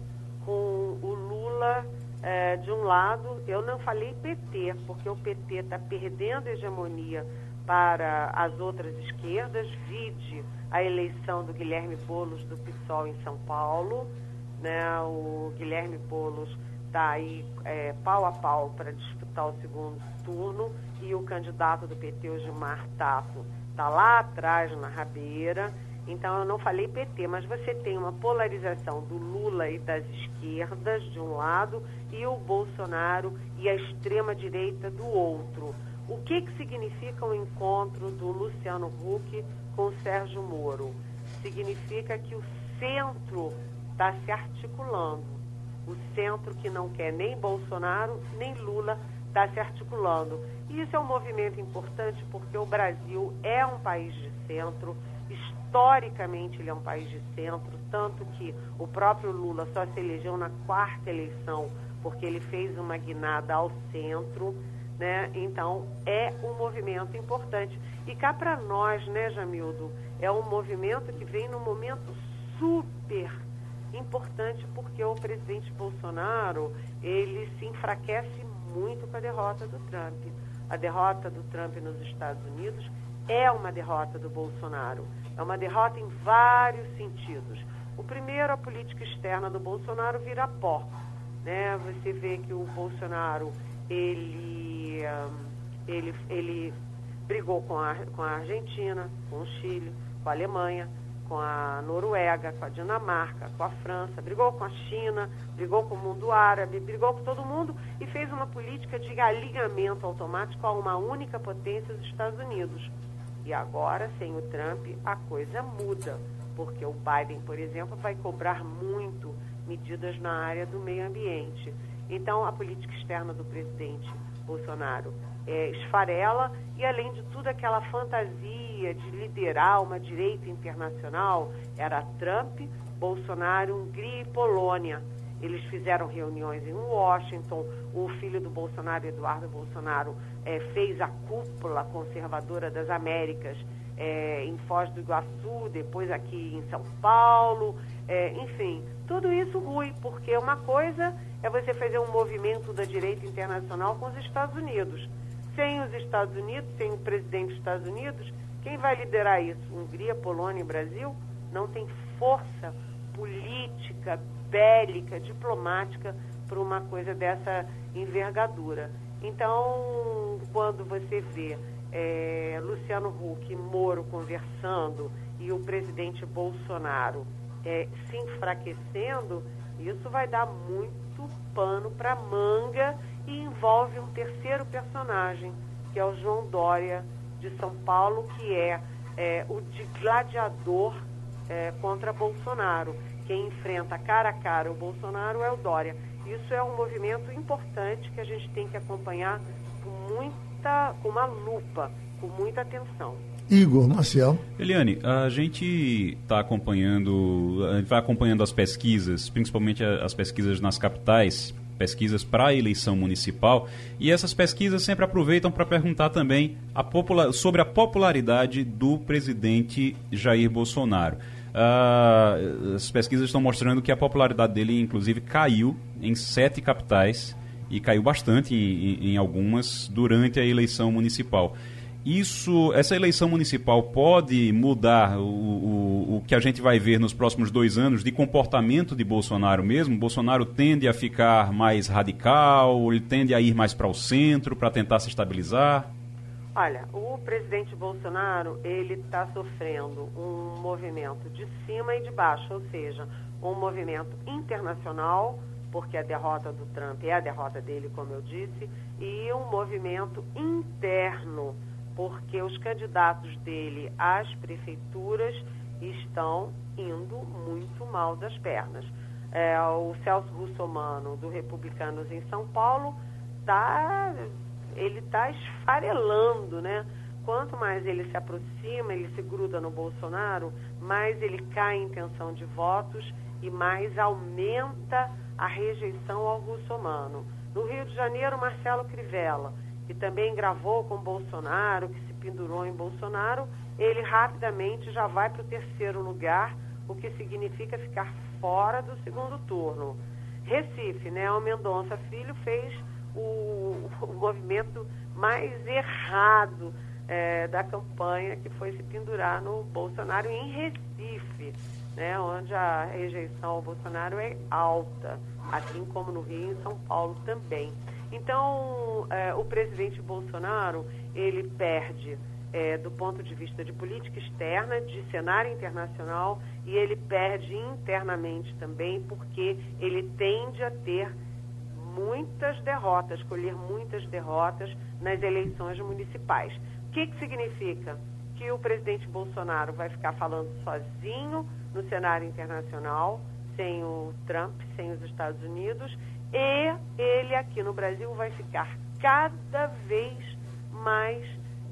com o Lula é, de um lado, eu não falei PT, porque o PT está perdendo hegemonia para as outras esquerdas, vide a eleição do Guilherme Boulos do PSOL em São Paulo, né? o Guilherme Boulos está aí é, pau a pau para disputar o segundo turno e o candidato do PT, o Gilmar Tato, está lá atrás na rabeira. Então eu não falei PT, mas você tem uma polarização do Lula e das esquerdas de um lado e o Bolsonaro e a extrema direita do outro. O que, que significa o encontro do Luciano Huck com o Sérgio Moro? Significa que o centro está se articulando. O centro que não quer nem Bolsonaro nem Lula está se articulando. E isso é um movimento importante porque o Brasil é um país de centro, historicamente ele é um país de centro, tanto que o próprio Lula só se elegeu na quarta eleição porque ele fez uma guinada ao centro, né? Então é um movimento importante. E cá para nós, né, Jamildo, é um movimento que vem num momento super importante porque o presidente Bolsonaro ele se enfraquece muito com a derrota do Trump. A derrota do Trump nos Estados Unidos é uma derrota do Bolsonaro. É uma derrota em vários sentidos. O primeiro, a política externa do Bolsonaro vira pó. Né? Você vê que o Bolsonaro ele, ele, ele brigou com a, com a Argentina, com o Chile, com a Alemanha, com a Noruega, com a Dinamarca, com a França, brigou com a China, brigou com o mundo árabe, brigou com todo mundo e fez uma política de alinhamento automático a uma única potência, os Estados Unidos. E agora, sem o Trump, a coisa muda, porque o Biden, por exemplo, vai cobrar muito medidas na área do meio ambiente. Então, a política externa do presidente Bolsonaro é, esfarela e, além de tudo, aquela fantasia de liderar uma direita internacional era Trump, Bolsonaro, Hungria e Polônia. Eles fizeram reuniões em Washington. O filho do Bolsonaro, Eduardo Bolsonaro, é, fez a cúpula conservadora das Américas é, em Foz do Iguaçu, depois aqui em São Paulo. É, enfim, tudo isso ruim, porque uma coisa é você fazer um movimento da direita internacional com os Estados Unidos. Sem os Estados Unidos, sem o presidente dos Estados Unidos, quem vai liderar isso? Hungria, Polônia e Brasil? Não tem força política, bélica, diplomática para uma coisa dessa envergadura. Então, quando você vê é, Luciano Huck e Moro conversando e o presidente Bolsonaro é, se enfraquecendo, isso vai dar muito pano para manga e envolve um terceiro personagem, que é o João Dória de São Paulo, que é, é o de gladiador é, contra Bolsonaro. Quem enfrenta cara a cara o Bolsonaro é o Dória. Isso é um movimento importante que a gente tem que acompanhar com muita, com uma lupa, com muita atenção. Igor Marcel. Eliane, a gente está acompanhando, vai acompanhando as pesquisas, principalmente as pesquisas nas capitais, pesquisas para a eleição municipal, e essas pesquisas sempre aproveitam para perguntar também a sobre a popularidade do presidente Jair Bolsonaro. Uh, as pesquisas estão mostrando que a popularidade dele, inclusive, caiu em sete capitais e caiu bastante em, em, em algumas durante a eleição municipal. Isso, essa eleição municipal pode mudar o, o, o, que a gente vai ver nos próximos dois anos de comportamento de Bolsonaro mesmo? Bolsonaro tende a ficar mais radical, ele tende a ir mais para o centro para tentar se estabilizar? Olha, o presidente Bolsonaro ele está sofrendo um movimento de cima e de baixo, ou seja, um movimento internacional porque a derrota do Trump é a derrota dele, como eu disse, e um movimento interno porque os candidatos dele às prefeituras estão indo muito mal das pernas. É, o Celso Russomano, do Republicanos em São Paulo, tá, ele está esfarelando, né? Quanto mais ele se aproxima, ele se gruda no Bolsonaro, mais ele cai em intenção de votos e mais aumenta a rejeição ao russomano. No Rio de Janeiro, Marcelo Crivella que também gravou com Bolsonaro, que se pendurou em Bolsonaro, ele rapidamente já vai para o terceiro lugar, o que significa ficar fora do segundo turno. Recife, né? O Mendonça Filho fez o, o movimento mais errado é, da campanha, que foi se pendurar no Bolsonaro em Recife, né? Onde a rejeição ao Bolsonaro é alta, assim como no Rio e em São Paulo também. Então, é, o presidente Bolsonaro, ele perde é, do ponto de vista de política externa, de cenário internacional, e ele perde internamente também, porque ele tende a ter muitas derrotas, colher muitas derrotas nas eleições municipais. O que, que significa? Que o presidente Bolsonaro vai ficar falando sozinho no cenário internacional, sem o Trump, sem os Estados Unidos, e ele aqui no Brasil vai ficar cada vez mais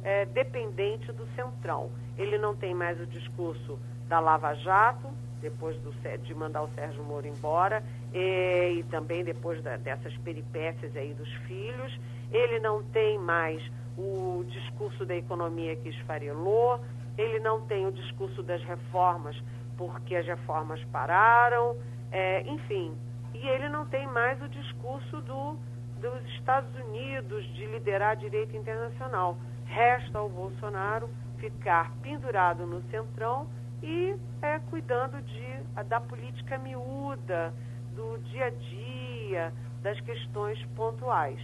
é, dependente do centrão. Ele não tem mais o discurso da Lava Jato, depois do, de mandar o Sérgio Moro embora, e, e também depois da, dessas peripécias aí dos filhos. Ele não tem mais o discurso da economia que esfarelou, ele não tem o discurso das reformas porque as reformas pararam, é, enfim. E ele não tem mais o discurso do, dos Estados Unidos de liderar direito internacional. Resta ao Bolsonaro ficar pendurado no centrão e é, cuidando de, da política miúda, do dia a dia, das questões pontuais.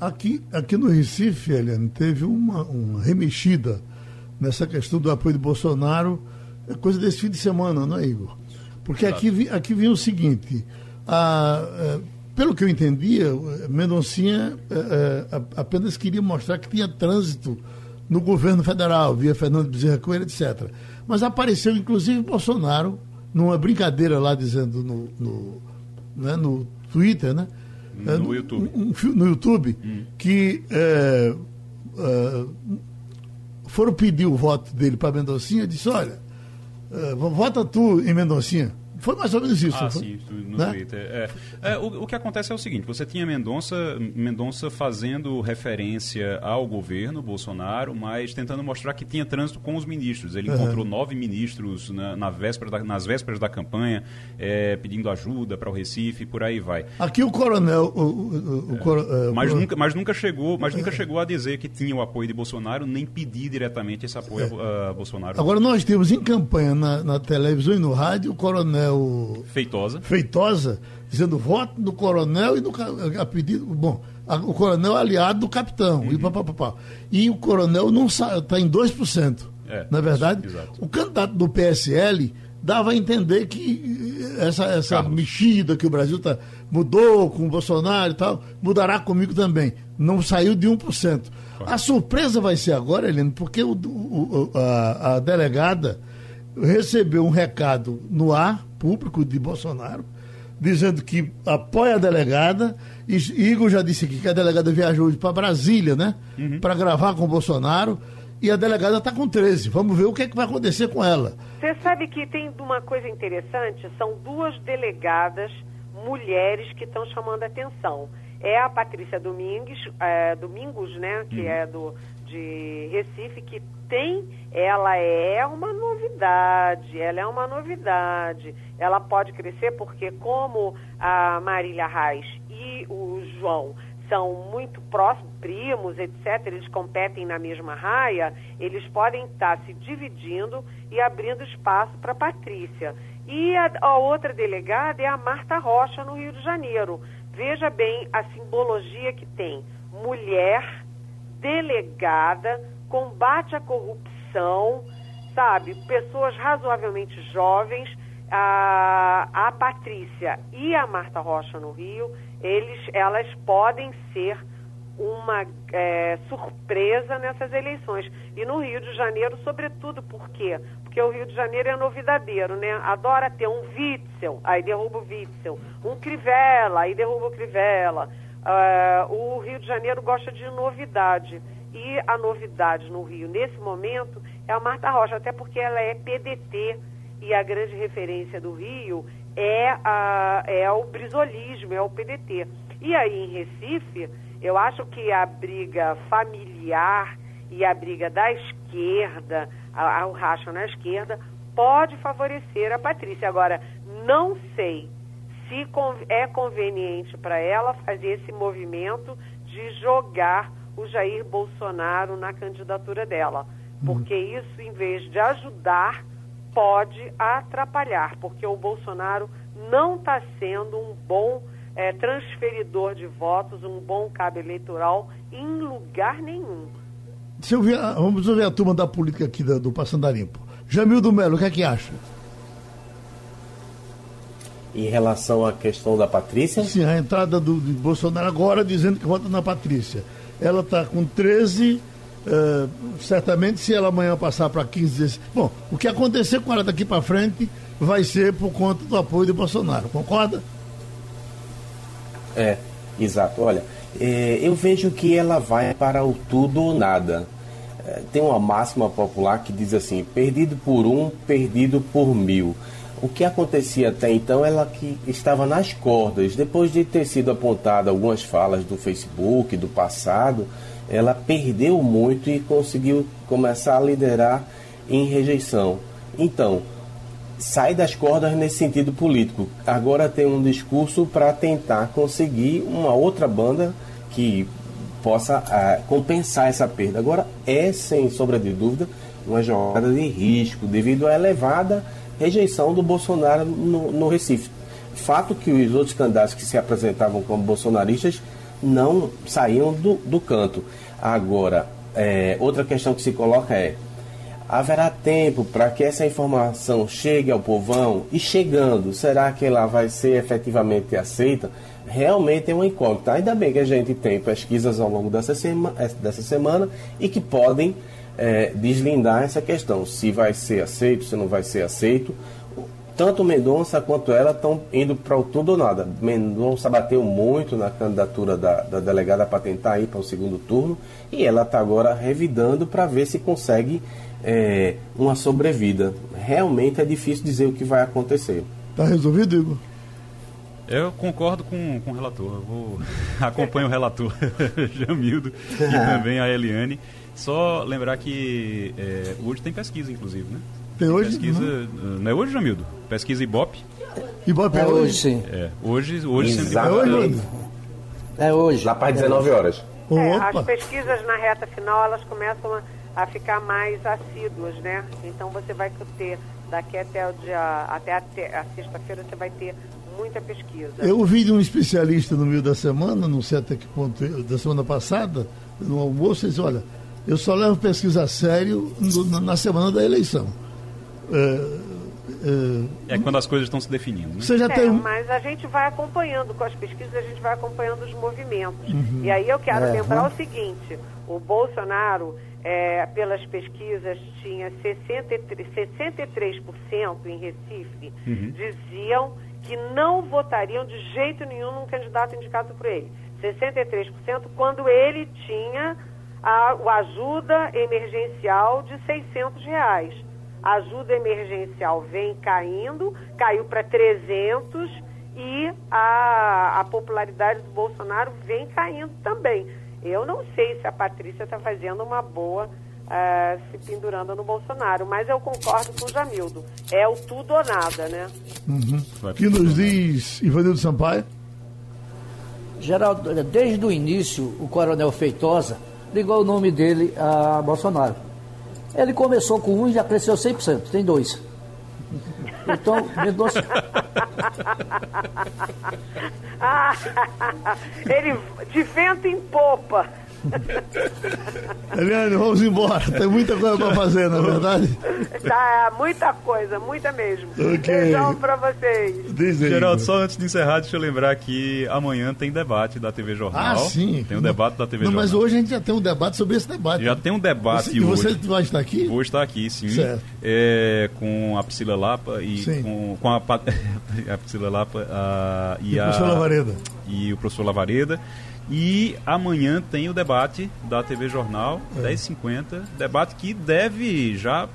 Aqui, aqui no Recife, Eliane, teve uma, uma remexida nessa questão do apoio de Bolsonaro, é coisa desse fim de semana, não é, Igor? Porque aqui, aqui vinha o seguinte, a, a, é, pelo que eu entendia, Mendoncinha a, é, é, apenas queria mostrar que tinha trânsito no governo federal, via Fernando Bezerra Coelho, etc. Mas apareceu, inclusive, Bolsonaro, numa brincadeira lá, dizendo no, no, né, no Twitter, né? No, no YouTube. Um, um, no YouTube, hum. que é, é, foram pedir o voto dele para Mendoncinha, disse, olha, é, vota tu em Mendoncinha. Foi mais ou menos isso. Ah, sim, no né? Twitter. É, é, o, o, que acontece é o seguinte: você tinha Mendonça, Mendonça fazendo referência ao governo Bolsonaro, mas tentando mostrar que tinha trânsito com os ministros. Ele uhum. encontrou nove ministros na, na véspera da, nas vésperas da campanha, é, pedindo ajuda para o Recife e por aí vai. Aqui o coronel. O, o, o, é. mas, nunca, mas nunca chegou, mas nunca chegou a dizer que tinha o apoio de Bolsonaro, nem pedir diretamente esse apoio a, a Bolsonaro. Agora nós temos em campanha na, na televisão e no rádio o coronel coronel Feitosa, Feitosa dizendo voto do coronel e do a pedido, bom, a, o coronel é aliado do capitão uhum. e papapá. E o coronel não está em 2%. É, na é verdade, isso, o candidato do PSL dava a entender que essa, essa mexida que o Brasil tá, mudou com o Bolsonaro e tal, mudará comigo também. Não saiu de 1%. A surpresa vai ser agora, Helena, porque o, o, a, a delegada recebeu um recado no ar público de Bolsonaro, dizendo que apoia a delegada. E Igor já disse aqui que a delegada viajou para Brasília, né? Uhum. Para gravar com o Bolsonaro. E a delegada está com 13. Vamos ver o que, é que vai acontecer com ela. Você sabe que tem uma coisa interessante? São duas delegadas mulheres que estão chamando a atenção. É a Patrícia Domingues, é, Domingos, né? Que uhum. é do, de Recife, que tem, ela é uma novidade, ela é uma novidade. Ela pode crescer porque como a Marília Reis e o João são muito próximos, primos, etc., eles competem na mesma raia, eles podem estar se dividindo e abrindo espaço para a Patrícia. E a, a, outra delegada é a Marta Rocha, no Rio de Janeiro. Veja bem a simbologia que tem. Mulher, delegada, combate à corrupção, sabe? Pessoas razoavelmente jovens, a, a Patrícia e a Marta Rocha no Rio, eles, elas podem ser uma é, surpresa nessas eleições. E no Rio de Janeiro, sobretudo, por quê? Porque o Rio de Janeiro é novidadeiro, né? Adora ter um Witzel, aí derruba o Witzel. Um Crivella, aí derruba o Crivella. Uh, o Rio de Janeiro gosta de novidade. E a novidade no Rio, nesse momento, é a Marta Rocha, até porque ela é PDT e a grande referência do Rio é, a, é o brisolismo, é o PDT. E aí em Recife, eu acho que a briga familiar e a briga da esquerda, o racha na esquerda, pode favorecer a Patrícia. Agora, não sei se é conveniente para ela fazer esse movimento de jogar o Jair Bolsonaro na candidatura dela. Porque uhum. isso, em vez de ajudar, pode atrapalhar, porque o Bolsonaro não está sendo um bom é, transferidor de votos, um bom cabo eleitoral em lugar nenhum. Se eu ver, vamos ouvir a turma da política aqui do, do Passando a Limpo. Jamil do Melo, o que é que acha? Em relação à questão da Patrícia? Sim, a entrada do, de Bolsonaro agora dizendo que vota na Patrícia ela está com 13. Uh, eh, certamente, se ela amanhã passar para 15, 16. Bom, o que acontecer com ela daqui para frente vai ser por conta do apoio de Bolsonaro, concorda? É, exato. Olha, é, eu vejo que ela vai para o tudo ou nada. É, tem uma máxima popular que diz assim: perdido por um, perdido por mil. O que acontecia até então, ela que estava nas cordas. Depois de ter sido apontada algumas falas do Facebook, do passado, ela perdeu muito e conseguiu começar a liderar em rejeição. Então, sai das cordas nesse sentido político. Agora tem um discurso para tentar conseguir uma outra banda que possa uh, compensar essa perda. Agora, é, sem sombra de dúvida, uma jogada de risco devido à elevada rejeição do Bolsonaro no, no Recife. Fato que os outros candidatos que se apresentavam como bolsonaristas não saíam do, do canto. Agora, é, outra questão que se coloca é: haverá tempo para que essa informação chegue ao povão? E chegando, será que ela vai ser efetivamente aceita? Realmente é uma incógnita. Ainda bem que a gente tem pesquisas ao longo dessa, sema, dessa semana e que podem é, deslindar essa questão, se vai ser aceito, se não vai ser aceito. Tanto Mendonça quanto ela estão indo para o tudo ou nada. Mendonça bateu muito na candidatura da, da delegada para tentar ir para o segundo turno e ela está agora revidando para ver se consegue é, uma sobrevida. Realmente é difícil dizer o que vai acontecer. Está resolvido, Igor? Eu concordo com, com o relator. Eu vou acompanho o relator Jamildo e também a Eliane. Só lembrar que é, hoje tem pesquisa, inclusive, né? Tem hoje? Pesquisa, uhum. Não é hoje, Jamildo? Pesquisa Ibope. Ibope é, é hoje, sim. É, hoje, hoje sempre é hoje, é hoje. Lá para 19 horas. É, as pesquisas na reta final, elas começam a, a, ficar mais assíduas, né? Então você vai ter, daqui até o dia, até a, a sexta-feira, você vai ter muita pesquisa. Eu ouvi de um especialista no meio da semana, não sei até que ponto, da semana passada, no almoço, ele disse, olha, eu só levo pesquisa a sério no, na semana da eleição. É, é, é, quando as coisas estão se definindo. Né? Você já é, tem... Mas a gente vai acompanhando com as pesquisas, a gente vai acompanhando os movimentos. Uhum. E aí eu quero é, lembrar uhum. o seguinte: o Bolsonaro, é, pelas pesquisas, tinha 63%, 63% em Recife, uhum. diziam que não votariam de jeito nenhum num candidato indicado por ele. 63% quando ele tinha a, a ajuda emergencial de 600 reais. A ajuda emergencial vem caindo, caiu para 300 e a, a popularidade do Bolsonaro vem caindo também. Eu não sei se a Patrícia está fazendo uma boa uh, se pendurando no Bolsonaro, mas eu concordo com o Jamildo. É o tudo ou nada, né? Uhum. que nos diz Ivanildo Sampaio? Geraldo, desde o início, o coronel Feitosa ligou o nome dele a Bolsonaro. Ele começou com um e já cresceu 100%, tem dois. Então, Mendonça. ele de vento em popa. Eliane, vamos embora. Tem muita coisa para fazer, não é verdade? Tá, muita coisa, muita mesmo. Okay. Beijão para vocês. Diz Geraldo, só antes de encerrar, deixa eu lembrar que amanhã tem debate da TV Jornal. Ah, sim. Tem um debate da TV não, Jornal. Mas hoje a gente já tem um debate sobre esse debate. Já tem um debate você, hoje. E você vai estar aqui? Vou estar aqui, sim. Certo. É, com a Priscila Lapa e sim. com, com a, a Priscila Lapa a, e, e a, o professor Lavareda. E o professor Lavareda. E amanhã tem o debate da TV Jornal, é. 10h50. Debate que deve já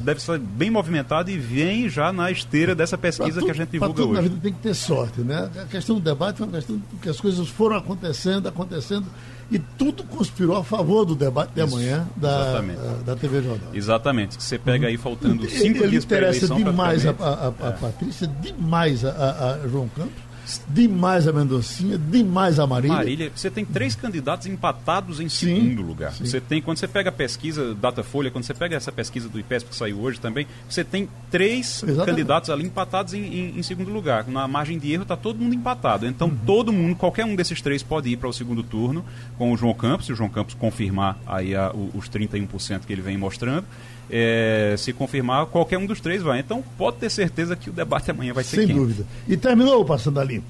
deve ser bem movimentado e vem já na esteira dessa pesquisa que a gente divulga tudo hoje. Na vida tem que ter sorte, né? A questão do debate é uma questão que as coisas foram acontecendo, acontecendo. E tudo conspirou a favor do debate de Isso, amanhã da, da TV Jornal. Exatamente. Você pega aí faltando cinco ele, dias para a eleição. Ele interessa demais a, a, a é. Patrícia, demais a, a João Campos demais a Mendoncinha, demais a Marília. Marília, você tem três candidatos empatados em sim, segundo lugar. Sim. Você tem, quando você pega a pesquisa Datafolha, quando você pega essa pesquisa do IPESP que saiu hoje também, você tem três Exatamente. candidatos ali empatados em, em, em, segundo lugar. Na margem de erro está todo mundo empatado. Então uhum. todo mundo, qualquer um desses três pode ir para o segundo turno com o João Campos, se o João Campos confirmar aí a, os 31% que ele vem mostrando é, se confirmar, qualquer um dos três vai. Então pode ter certeza que o debate amanhã vai ser Sem quente. dúvida. E terminou o Passando a Limpo.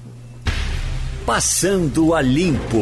Passando a Limpo.